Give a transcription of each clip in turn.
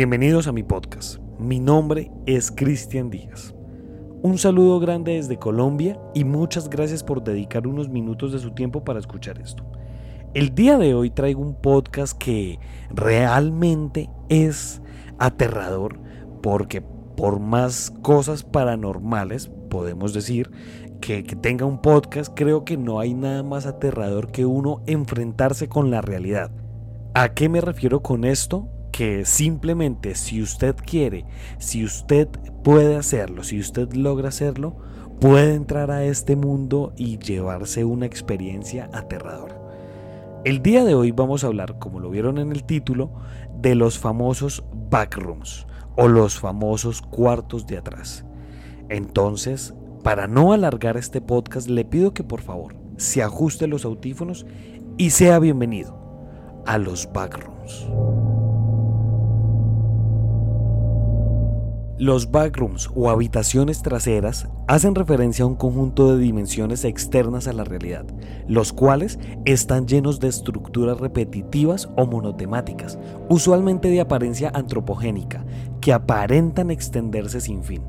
Bienvenidos a mi podcast. Mi nombre es Cristian Díaz. Un saludo grande desde Colombia y muchas gracias por dedicar unos minutos de su tiempo para escuchar esto. El día de hoy traigo un podcast que realmente es aterrador porque por más cosas paranormales, podemos decir, que, que, tenga un podcast, creo que no hay nada más aterrador que uno enfrentarse con la realidad. ¿A qué me refiero con esto? Que simplemente si usted quiere, si usted puede hacerlo, si usted logra hacerlo, puede entrar a este mundo y llevarse una experiencia aterradora. El día de hoy vamos a hablar, como lo vieron en el título, de los famosos backrooms o los famosos cuartos de atrás. Entonces, para no alargar este podcast, le pido que por favor se ajuste los audífonos y sea bienvenido a los backrooms. Los backrooms o habitaciones traseras hacen referencia a un conjunto de dimensiones externas a la realidad, los cuales están llenos de estructuras repetitivas o monotemáticas, usualmente de apariencia antropogénica, que aparentan extenderse sin fin.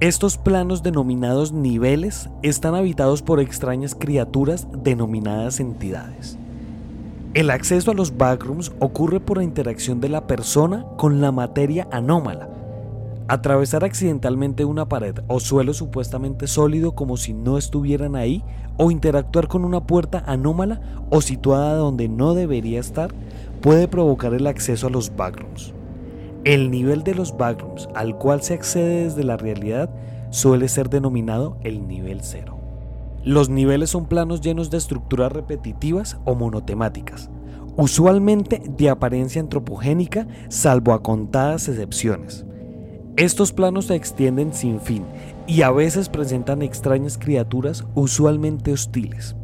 Estos planos denominados niveles están habitados por extrañas criaturas denominadas entidades. El acceso a los backrooms ocurre por la interacción de la persona con la materia anómala, Atravesar accidentalmente una pared o suelo supuestamente sólido como si no estuvieran ahí o interactuar con una puerta anómala o situada donde no debería estar puede provocar el acceso a los backrooms. El nivel de los backrooms al cual se accede desde la realidad suele ser denominado el nivel cero. Los niveles son planos llenos de estructuras repetitivas o monotemáticas, usualmente de apariencia antropogénica salvo a contadas excepciones. Estos planos se extienden sin fin y a veces presentan extrañas criaturas usualmente hostiles.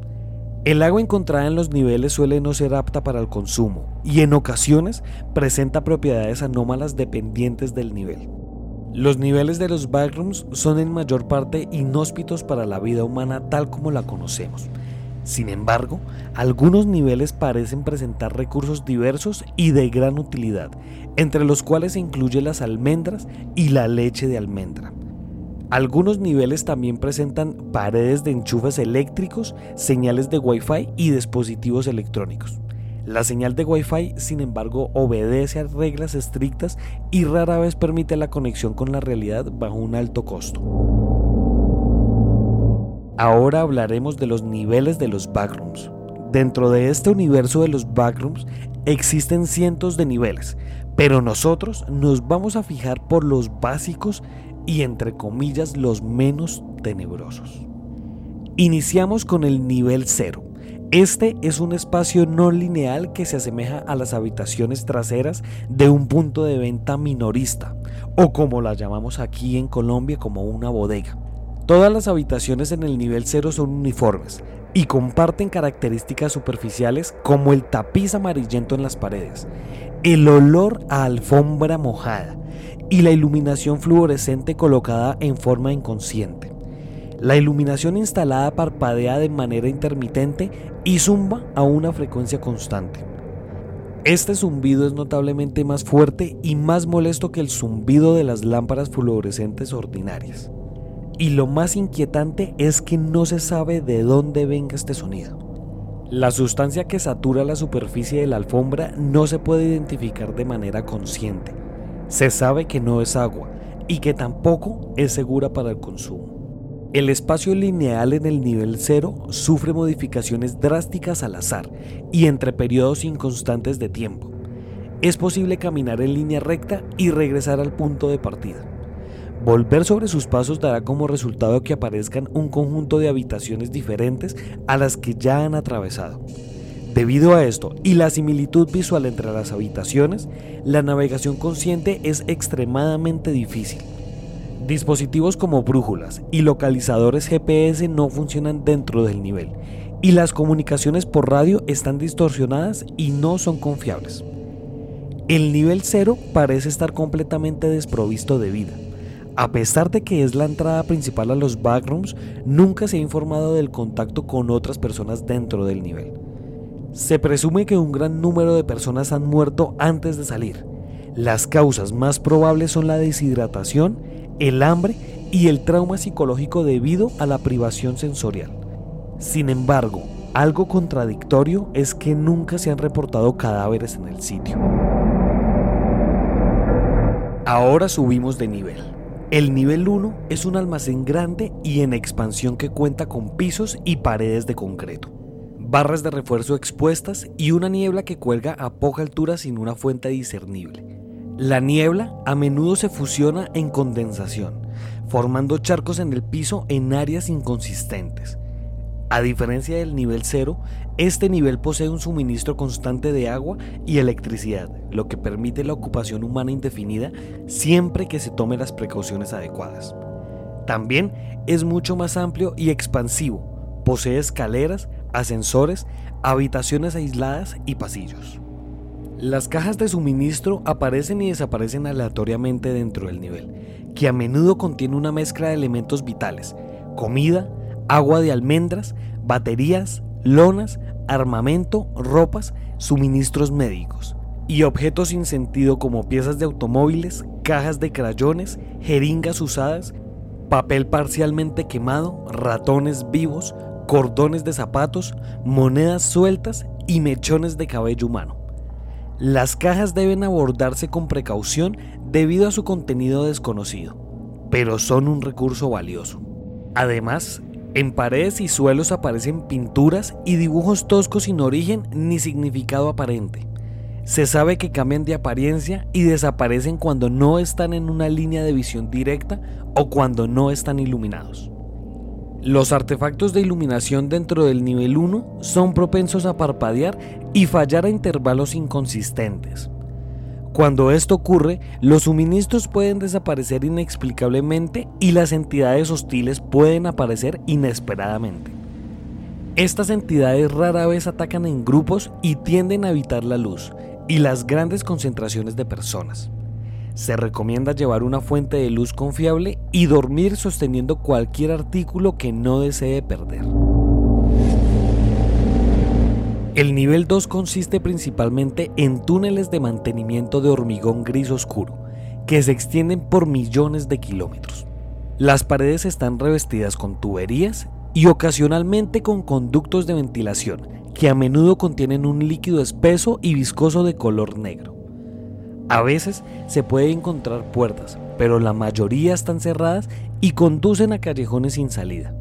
El agua encontrada en los niveles suele no ser apta para el consumo y en ocasiones presenta propiedades anómalas dependientes del nivel. Los niveles de los backrooms son en mayor parte inhóspitos para la vida humana tal como la conocemos, sin embargo, algunos niveles parecen presentar recursos diversos y de gran utilidad, entre los cuales se incluye las almendras y la leche de almendra. Algunos niveles también presentan paredes de enchufes eléctricos, señales de Wi-Fi y dispositivos electrónicos. La señal de Wi-Fi, sin embargo, obedece a reglas estrictas y rara vez permite la conexión con la realidad bajo un alto costo. Ahora hablaremos de los niveles de los backrooms. Dentro de este universo de los backrooms existen cientos de niveles, pero nosotros nos vamos a fijar por los básicos y entre comillas los menos tenebrosos. Iniciamos con el nivel 0. Este es un espacio no lineal que se asemeja a las habitaciones traseras de un punto de venta minorista, o como la llamamos aquí en Colombia como una bodega. Todas las habitaciones en el nivel 0 son uniformes y comparten características superficiales como el tapiz amarillento en las paredes, el olor a alfombra mojada y la iluminación fluorescente colocada en forma inconsciente. La iluminación instalada parpadea de manera intermitente y zumba a una frecuencia constante. Este zumbido es notablemente más fuerte y más molesto que el zumbido de las lámparas fluorescentes ordinarias. Y lo más inquietante es que no se sabe de dónde venga este sonido. La sustancia que satura la superficie de la alfombra no se puede identificar de manera consciente. Se sabe que no es agua y que tampoco es segura para el consumo. El espacio lineal en el nivel cero sufre modificaciones drásticas al azar y entre periodos inconstantes de tiempo. Es posible caminar en línea recta y regresar al punto de partida. Volver sobre sus pasos dará como resultado que aparezcan un conjunto de habitaciones diferentes a las que ya han atravesado. Debido a esto y la similitud visual entre las habitaciones, la navegación consciente es extremadamente difícil. Dispositivos como brújulas y localizadores GPS no funcionan dentro del nivel, y las comunicaciones por radio están distorsionadas y no son confiables. El nivel cero parece estar completamente desprovisto de vida a pesar de que es la entrada principal a los backrooms, nunca se ha informado del contacto con otras personas dentro del nivel. Se presume que un gran número de personas han muerto antes de salir. Las causas más probables son la deshidratación, el hambre y el trauma psicológico debido a la privación sensorial. Sin embargo, algo contradictorio es que nunca se han reportado cadáveres en el sitio. Ahora subimos de nivel. El nivel 1 es un almacén grande y en expansión que cuenta con pisos y paredes de concreto, barras de refuerzo expuestas y una niebla que cuelga a poca altura sin una fuente discernible. La niebla a menudo se fusiona en condensación, formando charcos en el piso en áreas inconsistentes. A diferencia del nivel 0, este nivel posee un suministro constante de agua y electricidad, lo que permite la ocupación humana indefinida siempre que se tomen las precauciones adecuadas. También es mucho más amplio y expansivo. Posee escaleras, ascensores, habitaciones aisladas y pasillos. Las cajas de suministro aparecen y desaparecen aleatoriamente dentro del nivel, que a menudo contiene una mezcla de elementos vitales, comida, agua de almendras, baterías, lonas, armamento, ropas, suministros médicos y objetos sin sentido como piezas de automóviles, cajas de crayones, jeringas usadas, papel parcialmente quemado, ratones vivos, cordones de zapatos, monedas sueltas y mechones de cabello humano. Las cajas deben abordarse con precaución debido a su contenido desconocido, pero son un recurso valioso. Además, en paredes y suelos aparecen pinturas y dibujos toscos sin origen ni significado aparente. Se sabe que cambian de apariencia y desaparecen cuando no están en una línea de visión directa o cuando no están iluminados. Los artefactos de iluminación dentro del nivel 1 son propensos a parpadear y fallar a intervalos inconsistentes. Cuando esto ocurre, los suministros pueden desaparecer inexplicablemente y las entidades hostiles pueden aparecer inesperadamente. Estas entidades rara vez atacan en grupos y tienden a evitar la luz y las grandes concentraciones de personas. Se recomienda llevar una fuente de luz confiable y dormir sosteniendo cualquier artículo que no desee perder. El nivel 2 consiste principalmente en túneles de mantenimiento de hormigón gris oscuro, que se extienden por millones de kilómetros. Las paredes están revestidas con tuberías y ocasionalmente con conductos de ventilación, que a menudo contienen un líquido espeso y viscoso de color negro. A veces se puede encontrar puertas, pero la mayoría están cerradas y conducen a callejones sin salida.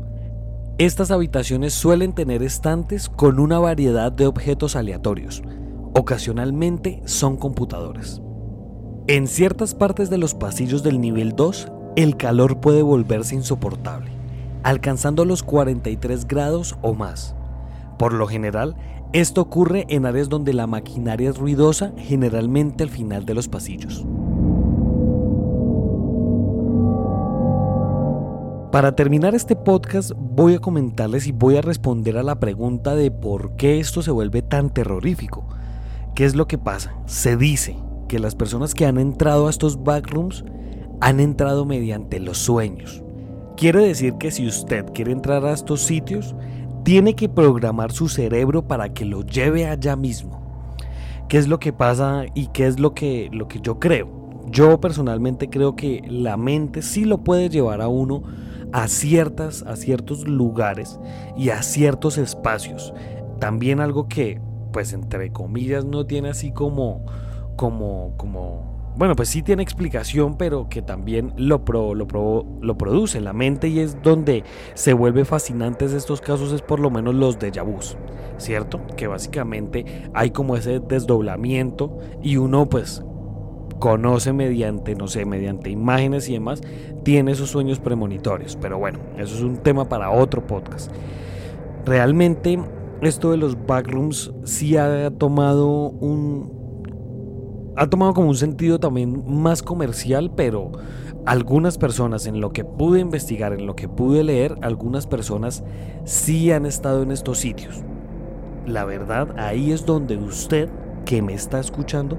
Estas habitaciones suelen tener estantes con una variedad de objetos aleatorios. Ocasionalmente son computadores. En ciertas partes de los pasillos del nivel 2, el calor puede volverse insoportable, alcanzando los 43 grados o más. Por lo general, esto ocurre en áreas donde la maquinaria es ruidosa, generalmente al final de los pasillos. Para terminar este podcast voy a comentarles y voy a responder a la pregunta de por qué esto se vuelve tan terrorífico. ¿Qué es lo que pasa? Se dice que las personas que han entrado a estos backrooms han entrado mediante los sueños. Quiere decir que si usted quiere entrar a estos sitios, tiene que programar su cerebro para que lo lleve allá mismo. ¿Qué es lo que pasa y qué es lo que, lo que yo creo? Yo personalmente creo que la mente sí lo puede llevar a uno a, ciertas, a ciertos lugares y a ciertos espacios. También algo que, pues entre comillas, no tiene así como, como, como bueno, pues sí tiene explicación, pero que también lo, lo, lo produce la mente y es donde se vuelve fascinantes estos casos, es por lo menos los de vus, ¿cierto? Que básicamente hay como ese desdoblamiento y uno pues conoce mediante, no sé, mediante imágenes y demás, tiene esos sueños premonitorios. Pero bueno, eso es un tema para otro podcast. Realmente esto de los backrooms sí ha tomado un, ha tomado como un sentido también más comercial, pero algunas personas, en lo que pude investigar, en lo que pude leer, algunas personas sí han estado en estos sitios. La verdad, ahí es donde usted, que me está escuchando,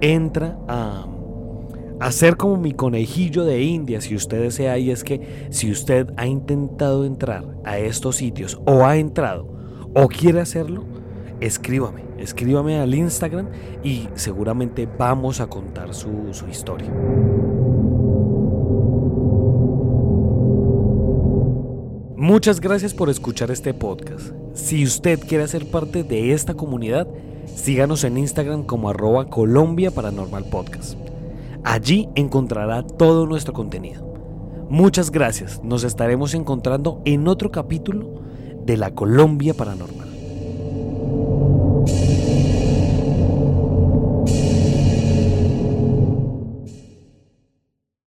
entra a, ser como mi conejillo de India, si usted desea, y es que si usted ha intentado entrar a estos sitios o ha entrado o quiere hacerlo, escríbame, escríbame al Instagram y seguramente vamos a contar su, su historia. Muchas gracias por escuchar este podcast. Si usted quiere ser parte de esta comunidad, síganos en Instagram como arroba Colombia Paranormal Podcast. Allí encontrará todo nuestro contenido. Muchas gracias, nos estaremos encontrando en otro capítulo de la Colombia Paranormal.